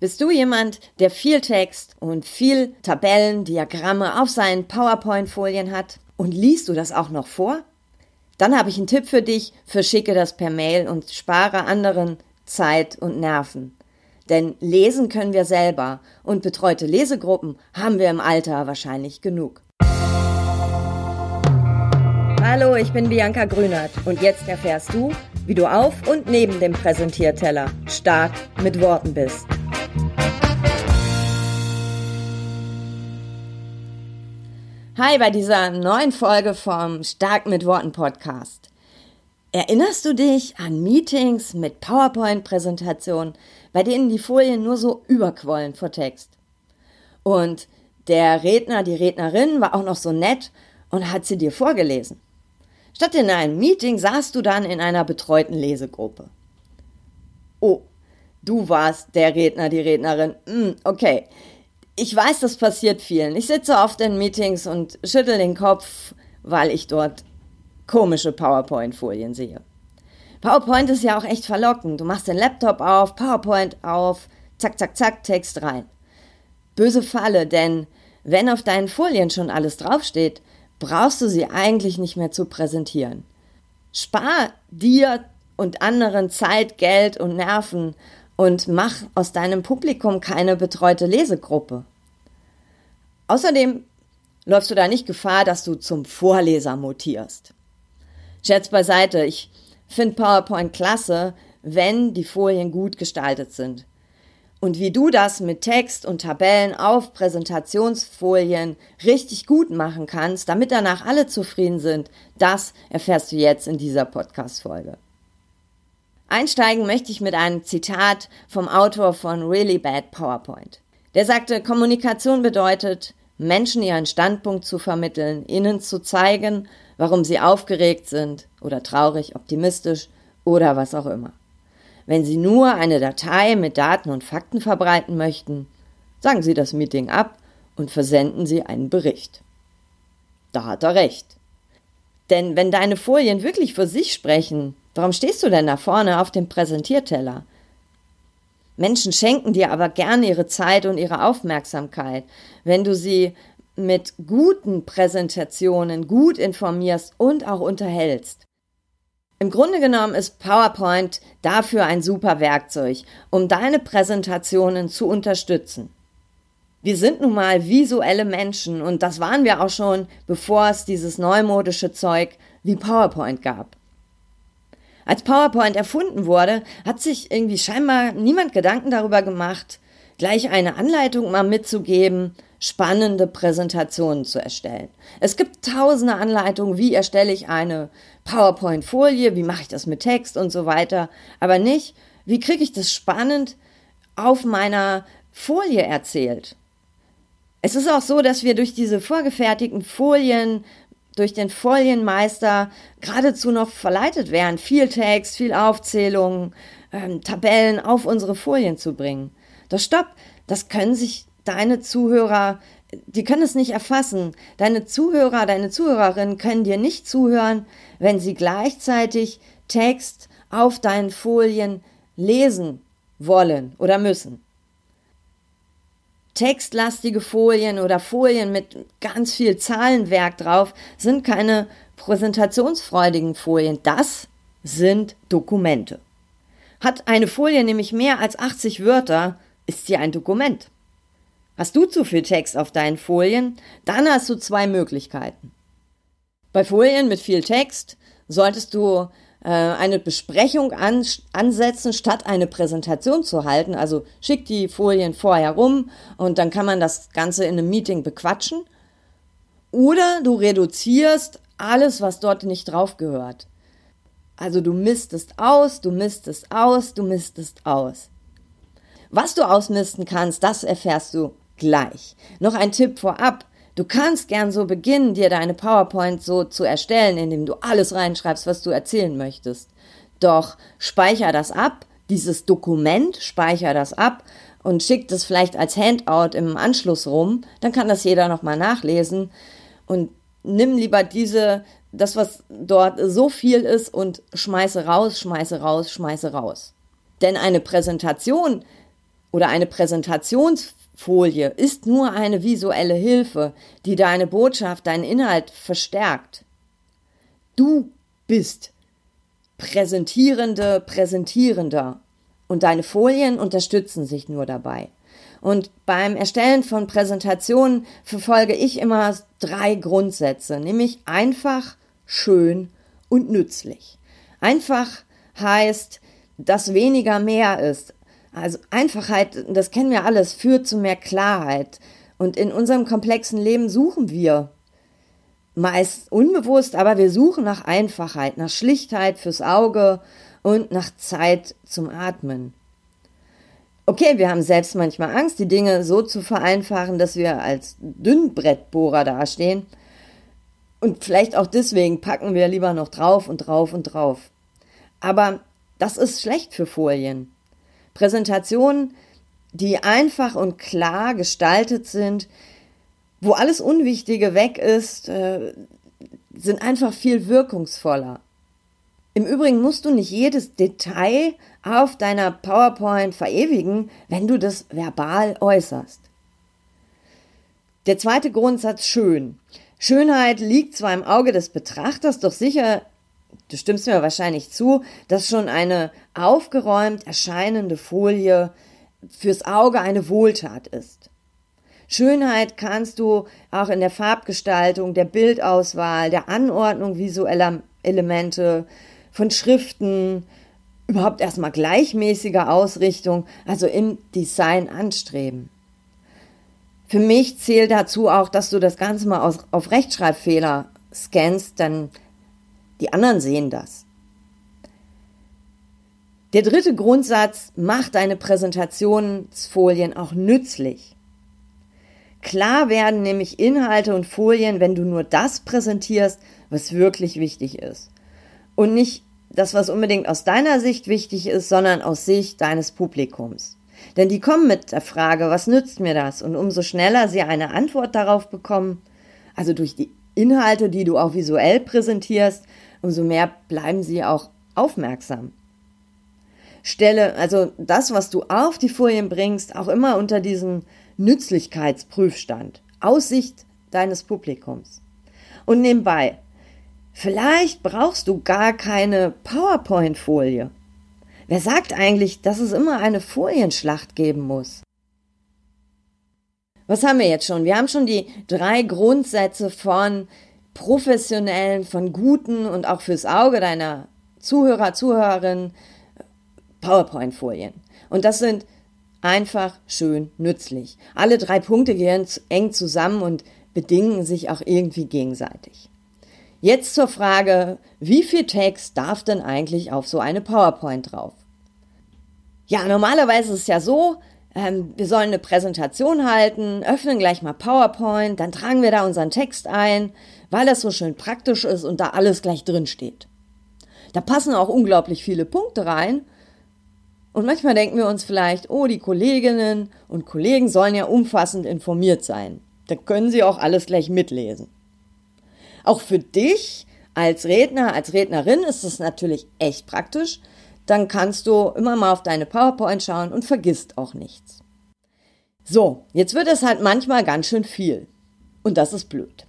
Bist du jemand, der viel Text und viel Tabellen, Diagramme auf seinen PowerPoint-Folien hat? Und liest du das auch noch vor? Dann habe ich einen Tipp für dich, verschicke das per Mail und spare anderen Zeit und Nerven. Denn lesen können wir selber und betreute Lesegruppen haben wir im Alter wahrscheinlich genug. Hallo, ich bin Bianca Grünert und jetzt erfährst du, wie du auf und neben dem Präsentierteller stark mit Worten bist. Hi bei dieser neuen Folge vom Stark mit Worten Podcast. Erinnerst du dich an Meetings mit PowerPoint-Präsentationen, bei denen die Folien nur so überquollen vor Text? Und der Redner, die Rednerin war auch noch so nett und hat sie dir vorgelesen. Statt in einem Meeting saßt du dann in einer betreuten Lesegruppe. Oh, du warst der Redner, die Rednerin. Hm, okay, ich weiß, das passiert vielen. Ich sitze oft in Meetings und schüttel den Kopf, weil ich dort komische PowerPoint-Folien sehe. PowerPoint ist ja auch echt verlockend. Du machst den Laptop auf, PowerPoint auf, zack, zack, zack, Text rein. Böse Falle, denn wenn auf deinen Folien schon alles draufsteht, brauchst du sie eigentlich nicht mehr zu präsentieren. Spar dir und anderen Zeit, Geld und Nerven und mach aus deinem Publikum keine betreute Lesegruppe. Außerdem läufst du da nicht Gefahr, dass du zum Vorleser mutierst. Scherz beiseite, ich finde PowerPoint klasse, wenn die Folien gut gestaltet sind. Und wie du das mit Text und Tabellen auf Präsentationsfolien richtig gut machen kannst, damit danach alle zufrieden sind, das erfährst du jetzt in dieser Podcast-Folge. Einsteigen möchte ich mit einem Zitat vom Autor von Really Bad PowerPoint. Der sagte, Kommunikation bedeutet, Menschen ihren Standpunkt zu vermitteln, ihnen zu zeigen, warum sie aufgeregt sind oder traurig, optimistisch oder was auch immer. Wenn Sie nur eine Datei mit Daten und Fakten verbreiten möchten, sagen Sie das Meeting ab und versenden Sie einen Bericht. Da hat er recht. Denn wenn deine Folien wirklich für sich sprechen, Warum stehst du denn da vorne auf dem Präsentierteller? Menschen schenken dir aber gerne ihre Zeit und ihre Aufmerksamkeit, wenn du sie mit guten Präsentationen gut informierst und auch unterhältst. Im Grunde genommen ist PowerPoint dafür ein super Werkzeug, um deine Präsentationen zu unterstützen. Wir sind nun mal visuelle Menschen und das waren wir auch schon, bevor es dieses neumodische Zeug wie PowerPoint gab. Als PowerPoint erfunden wurde, hat sich irgendwie scheinbar niemand Gedanken darüber gemacht, gleich eine Anleitung mal mitzugeben, spannende Präsentationen zu erstellen. Es gibt tausende Anleitungen, wie erstelle ich eine PowerPoint-Folie, wie mache ich das mit Text und so weiter, aber nicht, wie kriege ich das spannend auf meiner Folie erzählt. Es ist auch so, dass wir durch diese vorgefertigten Folien durch den Folienmeister geradezu noch verleitet werden, viel Text, viel Aufzählungen, ähm, Tabellen auf unsere Folien zu bringen. Doch stopp, das können sich deine Zuhörer, die können es nicht erfassen. Deine Zuhörer, deine Zuhörerinnen können dir nicht zuhören, wenn sie gleichzeitig Text auf deinen Folien lesen wollen oder müssen textlastige Folien oder Folien mit ganz viel Zahlenwerk drauf sind keine präsentationsfreudigen Folien. Das sind Dokumente. Hat eine Folie nämlich mehr als 80 Wörter, ist sie ein Dokument. Hast du zu viel Text auf deinen Folien, dann hast du zwei Möglichkeiten. Bei Folien mit viel Text solltest du eine Besprechung an, ansetzen, statt eine Präsentation zu halten. Also schick die Folien vorher rum und dann kann man das Ganze in einem Meeting bequatschen. Oder du reduzierst alles, was dort nicht drauf gehört. Also du mistest aus, du mistest aus, du mistest aus. Was du ausmisten kannst, das erfährst du gleich. Noch ein Tipp vorab. Du kannst gern so beginnen, dir deine PowerPoint so zu erstellen, indem du alles reinschreibst, was du erzählen möchtest. Doch speicher das ab, dieses Dokument, speicher das ab und schick das vielleicht als Handout im Anschluss rum, dann kann das jeder nochmal nachlesen und nimm lieber diese, das, was dort so viel ist und schmeiße raus, schmeiße raus, schmeiße raus. Denn eine Präsentation oder eine Präsentationsfolie ist nur eine visuelle Hilfe, die deine Botschaft, deinen Inhalt verstärkt. Du bist Präsentierende, Präsentierender und deine Folien unterstützen sich nur dabei. Und beim Erstellen von Präsentationen verfolge ich immer drei Grundsätze, nämlich einfach, schön und nützlich. Einfach heißt, dass weniger mehr ist. Also Einfachheit, das kennen wir alles, führt zu mehr Klarheit. Und in unserem komplexen Leben suchen wir meist unbewusst, aber wir suchen nach Einfachheit, nach Schlichtheit fürs Auge und nach Zeit zum Atmen. Okay, wir haben selbst manchmal Angst, die Dinge so zu vereinfachen, dass wir als Dünnbrettbohrer dastehen. Und vielleicht auch deswegen packen wir lieber noch drauf und drauf und drauf. Aber das ist schlecht für Folien. Präsentationen, die einfach und klar gestaltet sind, wo alles Unwichtige weg ist, äh, sind einfach viel wirkungsvoller. Im Übrigen musst du nicht jedes Detail auf deiner PowerPoint verewigen, wenn du das verbal äußerst. Der zweite Grundsatz schön. Schönheit liegt zwar im Auge des Betrachters, doch sicher, du stimmst mir wahrscheinlich zu, dass schon eine aufgeräumt erscheinende Folie fürs Auge eine Wohltat ist. Schönheit kannst du auch in der Farbgestaltung, der Bildauswahl, der Anordnung visueller Elemente, von Schriften, überhaupt erstmal gleichmäßiger Ausrichtung, also im Design anstreben. Für mich zählt dazu auch, dass du das Ganze mal auf Rechtschreibfehler scannst, denn die anderen sehen das. Der dritte Grundsatz, macht deine Präsentationsfolien auch nützlich. Klar werden nämlich Inhalte und Folien, wenn du nur das präsentierst, was wirklich wichtig ist und nicht das, was unbedingt aus deiner Sicht wichtig ist, sondern aus Sicht deines Publikums. Denn die kommen mit der Frage, was nützt mir das? Und umso schneller sie eine Antwort darauf bekommen, also durch die Inhalte, die du auch visuell präsentierst, umso mehr bleiben sie auch aufmerksam. Stelle also das, was du auf die Folien bringst, auch immer unter diesen Nützlichkeitsprüfstand, Aussicht deines Publikums. Und nebenbei, Vielleicht brauchst du gar keine PowerPoint-Folie. Wer sagt eigentlich, dass es immer eine Folienschlacht geben muss? Was haben wir jetzt schon? Wir haben schon die drei Grundsätze von professionellen, von guten und auch fürs Auge deiner Zuhörer, Zuhörerin PowerPoint-Folien. Und das sind einfach schön nützlich. Alle drei Punkte gehören eng zusammen und bedingen sich auch irgendwie gegenseitig. Jetzt zur Frage, wie viel Text darf denn eigentlich auf so eine PowerPoint drauf? Ja, normalerweise ist es ja so, ähm, wir sollen eine Präsentation halten, öffnen gleich mal PowerPoint, dann tragen wir da unseren Text ein, weil das so schön praktisch ist und da alles gleich drin steht. Da passen auch unglaublich viele Punkte rein. Und manchmal denken wir uns vielleicht, oh, die Kolleginnen und Kollegen sollen ja umfassend informiert sein. Da können sie auch alles gleich mitlesen. Auch für dich als Redner, als Rednerin ist es natürlich echt praktisch. Dann kannst du immer mal auf deine PowerPoint schauen und vergisst auch nichts. So, jetzt wird es halt manchmal ganz schön viel. Und das ist blöd.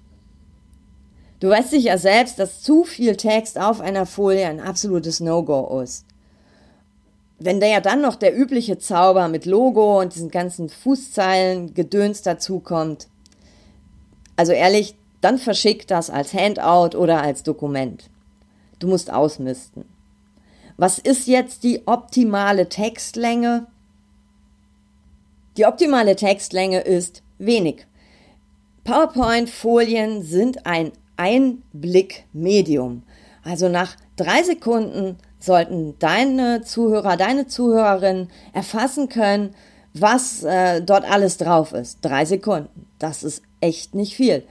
Du weißt sicher selbst, dass zu viel Text auf einer Folie ein absolutes No-Go ist. Wenn da ja dann noch der übliche Zauber mit Logo und diesen ganzen Fußzeilen Gedöns dazukommt, also ehrlich, dann verschick das als Handout oder als Dokument. Du musst ausmisten. Was ist jetzt die optimale Textlänge? Die optimale Textlänge ist wenig. PowerPoint-Folien sind ein Einblickmedium. Also nach drei Sekunden sollten deine Zuhörer, deine Zuhörerin erfassen können, was äh, dort alles drauf ist. Drei Sekunden. Das ist echt nicht viel.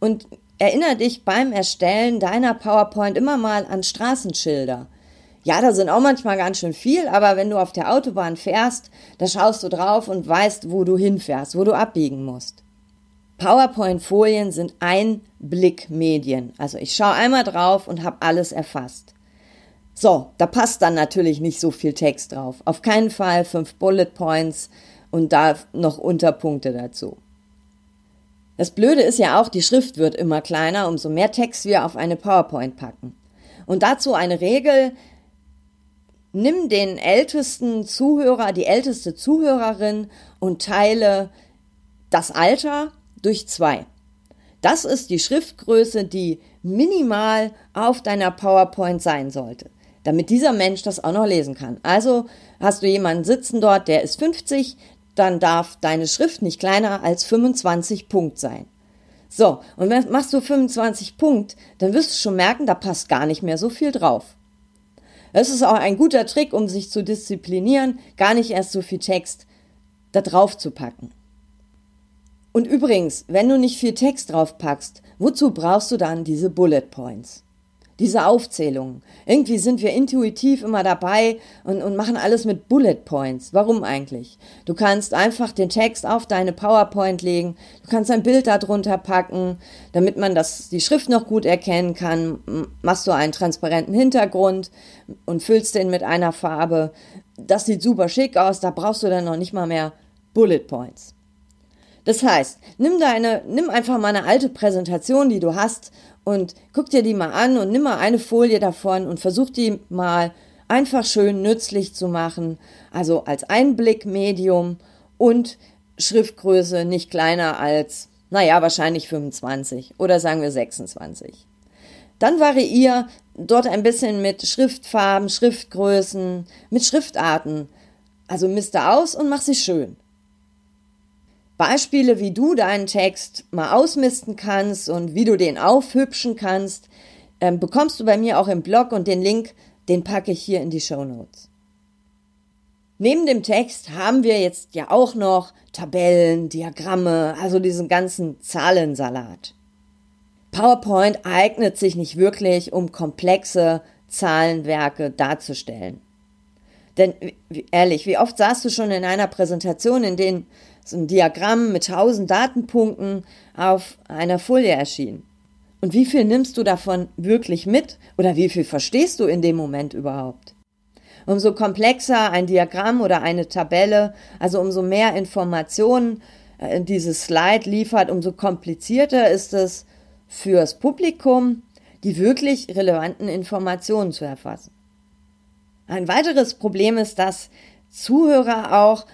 Und erinnere dich beim Erstellen deiner PowerPoint immer mal an Straßenschilder. Ja, da sind auch manchmal ganz schön viel, aber wenn du auf der Autobahn fährst, da schaust du drauf und weißt, wo du hinfährst, wo du abbiegen musst. PowerPoint-Folien sind Einblickmedien. Also ich schaue einmal drauf und habe alles erfasst. So, da passt dann natürlich nicht so viel Text drauf. Auf keinen Fall fünf Bullet Points und da noch Unterpunkte dazu. Das Blöde ist ja auch, die Schrift wird immer kleiner, umso mehr Text wir auf eine PowerPoint packen. Und dazu eine Regel, nimm den ältesten Zuhörer, die älteste Zuhörerin und teile das Alter durch zwei. Das ist die Schriftgröße, die minimal auf deiner PowerPoint sein sollte, damit dieser Mensch das auch noch lesen kann. Also hast du jemanden sitzen dort, der ist 50, dann darf deine Schrift nicht kleiner als 25 Punkt sein. So, und wenn machst du 25 Punkt, dann wirst du schon merken, da passt gar nicht mehr so viel drauf. Es ist auch ein guter Trick, um sich zu disziplinieren, gar nicht erst so viel Text da drauf zu packen. Und übrigens, wenn du nicht viel Text drauf packst, wozu brauchst du dann diese Bullet Points? Diese Aufzählungen. Irgendwie sind wir intuitiv immer dabei und, und machen alles mit Bullet Points. Warum eigentlich? Du kannst einfach den Text auf deine PowerPoint legen, du kannst ein Bild darunter packen, damit man das, die Schrift noch gut erkennen kann. Machst du einen transparenten Hintergrund und füllst den mit einer Farbe. Das sieht super schick aus, da brauchst du dann noch nicht mal mehr Bullet Points. Das heißt, nimm deine, nimm einfach mal eine alte Präsentation, die du hast und guck dir die mal an und nimm mal eine Folie davon und versuch die mal einfach schön nützlich zu machen, also als Einblickmedium und Schriftgröße nicht kleiner als, naja, wahrscheinlich 25 oder sagen wir 26. Dann variier dort ein bisschen mit Schriftfarben, Schriftgrößen, mit Schriftarten. Also miste aus und mach sie schön. Beispiele, wie du deinen Text mal ausmisten kannst und wie du den aufhübschen kannst, ähm, bekommst du bei mir auch im Blog und den Link, den packe ich hier in die Show Notes. Neben dem Text haben wir jetzt ja auch noch Tabellen, Diagramme, also diesen ganzen Zahlensalat. PowerPoint eignet sich nicht wirklich, um komplexe Zahlenwerke darzustellen. Denn ehrlich, wie oft saßt du schon in einer Präsentation, in denen so ein Diagramm mit tausend Datenpunkten auf einer Folie erschien? Und wie viel nimmst du davon wirklich mit oder wie viel verstehst du in dem Moment überhaupt? Umso komplexer ein Diagramm oder eine Tabelle, also umso mehr Informationen äh, dieses Slide liefert, umso komplizierter ist es fürs Publikum, die wirklich relevanten Informationen zu erfassen. Ein weiteres Problem ist, dass Zuhörer auch,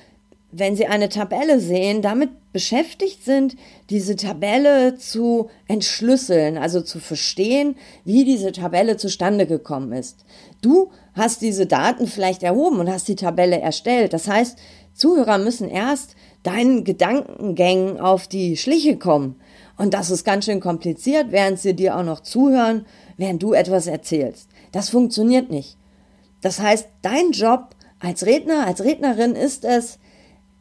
wenn sie eine Tabelle sehen, damit beschäftigt sind, diese Tabelle zu entschlüsseln, also zu verstehen, wie diese Tabelle zustande gekommen ist. Du hast diese Daten vielleicht erhoben und hast die Tabelle erstellt. Das heißt, Zuhörer müssen erst deinen Gedankengängen auf die Schliche kommen. Und das ist ganz schön kompliziert, während sie dir auch noch zuhören, während du etwas erzählst. Das funktioniert nicht. Das heißt, dein Job als Redner, als Rednerin ist es,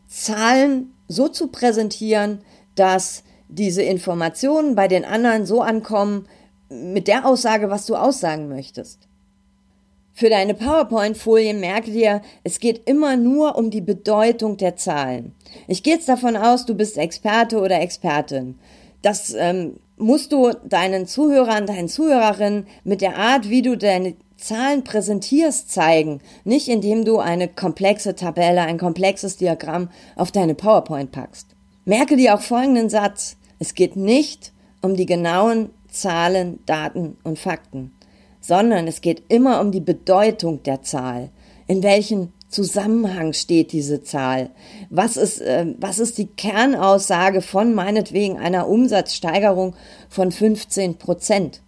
Zahlen so zu präsentieren, dass diese Informationen bei den anderen so ankommen mit der Aussage, was du aussagen möchtest. Für deine PowerPoint-Folie merke dir, es geht immer nur um die Bedeutung der Zahlen. Ich gehe jetzt davon aus, du bist Experte oder Expertin. Das ähm, musst du deinen Zuhörern, deinen Zuhörerinnen mit der Art, wie du deine Zahlen präsentierst, zeigen, nicht indem du eine komplexe Tabelle, ein komplexes Diagramm auf deine PowerPoint packst. Merke dir auch folgenden Satz. Es geht nicht um die genauen Zahlen, Daten und Fakten, sondern es geht immer um die Bedeutung der Zahl. In welchem Zusammenhang steht diese Zahl? Was ist, äh, was ist die Kernaussage von meinetwegen einer Umsatzsteigerung von 15 Prozent?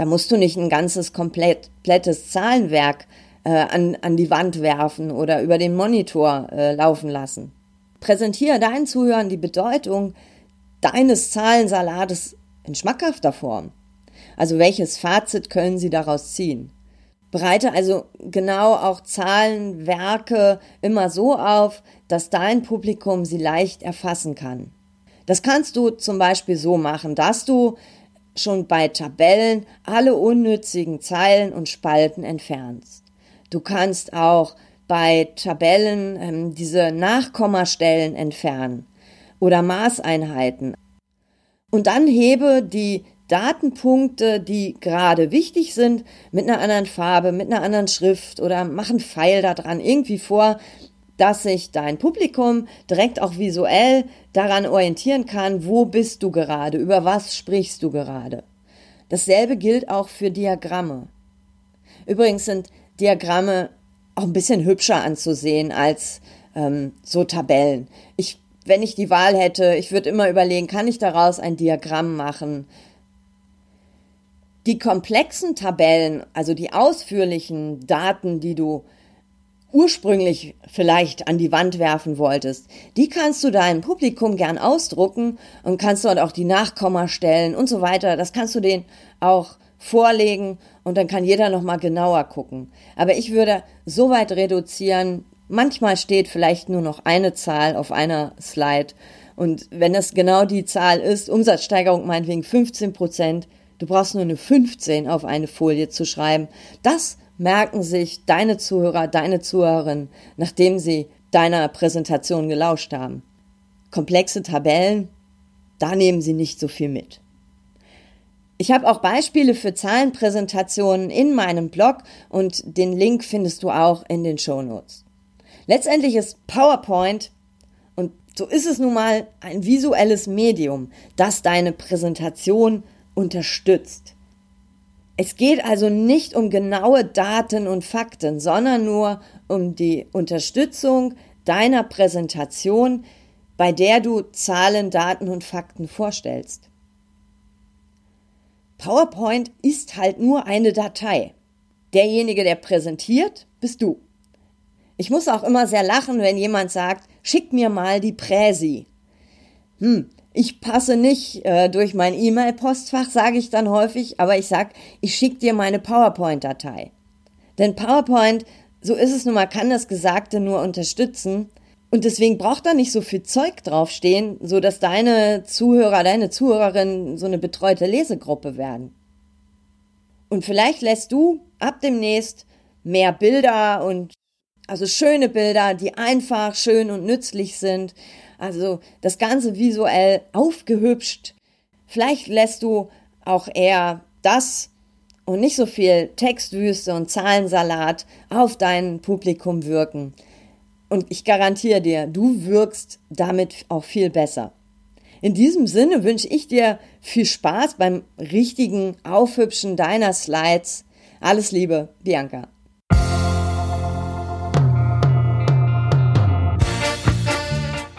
Da musst du nicht ein ganzes komplettes Zahlenwerk äh, an, an die Wand werfen oder über den Monitor äh, laufen lassen. Präsentiere deinen Zuhörern die Bedeutung deines Zahlensalates in schmackhafter Form. Also welches Fazit können sie daraus ziehen? Bereite also genau auch Zahlenwerke immer so auf, dass dein Publikum sie leicht erfassen kann. Das kannst du zum Beispiel so machen, dass du schon bei Tabellen alle unnützigen Zeilen und Spalten entfernst. Du kannst auch bei Tabellen ähm, diese Nachkommastellen entfernen oder Maßeinheiten. Und dann hebe die Datenpunkte, die gerade wichtig sind, mit einer anderen Farbe, mit einer anderen Schrift oder mach einen Pfeil da dran irgendwie vor, dass sich dein Publikum direkt auch visuell daran orientieren kann, wo bist du gerade, über was sprichst du gerade. Dasselbe gilt auch für Diagramme. Übrigens sind Diagramme auch ein bisschen hübscher anzusehen als ähm, so Tabellen. Ich, wenn ich die Wahl hätte, ich würde immer überlegen, kann ich daraus ein Diagramm machen? Die komplexen Tabellen, also die ausführlichen Daten, die du ursprünglich vielleicht an die Wand werfen wolltest, die kannst du deinem Publikum gern ausdrucken und kannst dort auch die Nachkommastellen und so weiter. Das kannst du denen auch vorlegen und dann kann jeder noch mal genauer gucken. Aber ich würde so weit reduzieren. Manchmal steht vielleicht nur noch eine Zahl auf einer Slide und wenn das genau die Zahl ist, Umsatzsteigerung meinetwegen 15 Prozent, du brauchst nur eine 15 auf eine Folie zu schreiben. Das merken sich deine Zuhörer, deine Zuhörerinnen, nachdem sie deiner Präsentation gelauscht haben. Komplexe Tabellen, da nehmen sie nicht so viel mit. Ich habe auch Beispiele für Zahlenpräsentationen in meinem Blog und den Link findest du auch in den Show Notes. Letztendlich ist PowerPoint, und so ist es nun mal, ein visuelles Medium, das deine Präsentation unterstützt. Es geht also nicht um genaue Daten und Fakten, sondern nur um die Unterstützung deiner Präsentation, bei der du Zahlen, Daten und Fakten vorstellst. PowerPoint ist halt nur eine Datei. Derjenige, der präsentiert, bist du. Ich muss auch immer sehr lachen, wenn jemand sagt, schick mir mal die Präsi. Hm, ich passe nicht äh, durch mein E-Mail-Postfach, sage ich dann häufig, aber ich sage, ich schicke dir meine PowerPoint-Datei. Denn PowerPoint, so ist es nun mal, kann das Gesagte nur unterstützen. Und deswegen braucht da nicht so viel Zeug draufstehen, so dass deine Zuhörer, deine Zuhörerinnen so eine betreute Lesegruppe werden. Und vielleicht lässt du ab demnächst mehr Bilder und also schöne Bilder, die einfach schön und nützlich sind, also das Ganze visuell aufgehübscht. Vielleicht lässt du auch eher das und nicht so viel Textwüste und Zahlensalat auf dein Publikum wirken. Und ich garantiere dir, du wirkst damit auch viel besser. In diesem Sinne wünsche ich dir viel Spaß beim richtigen Aufhübschen deiner Slides. Alles Liebe, Bianca.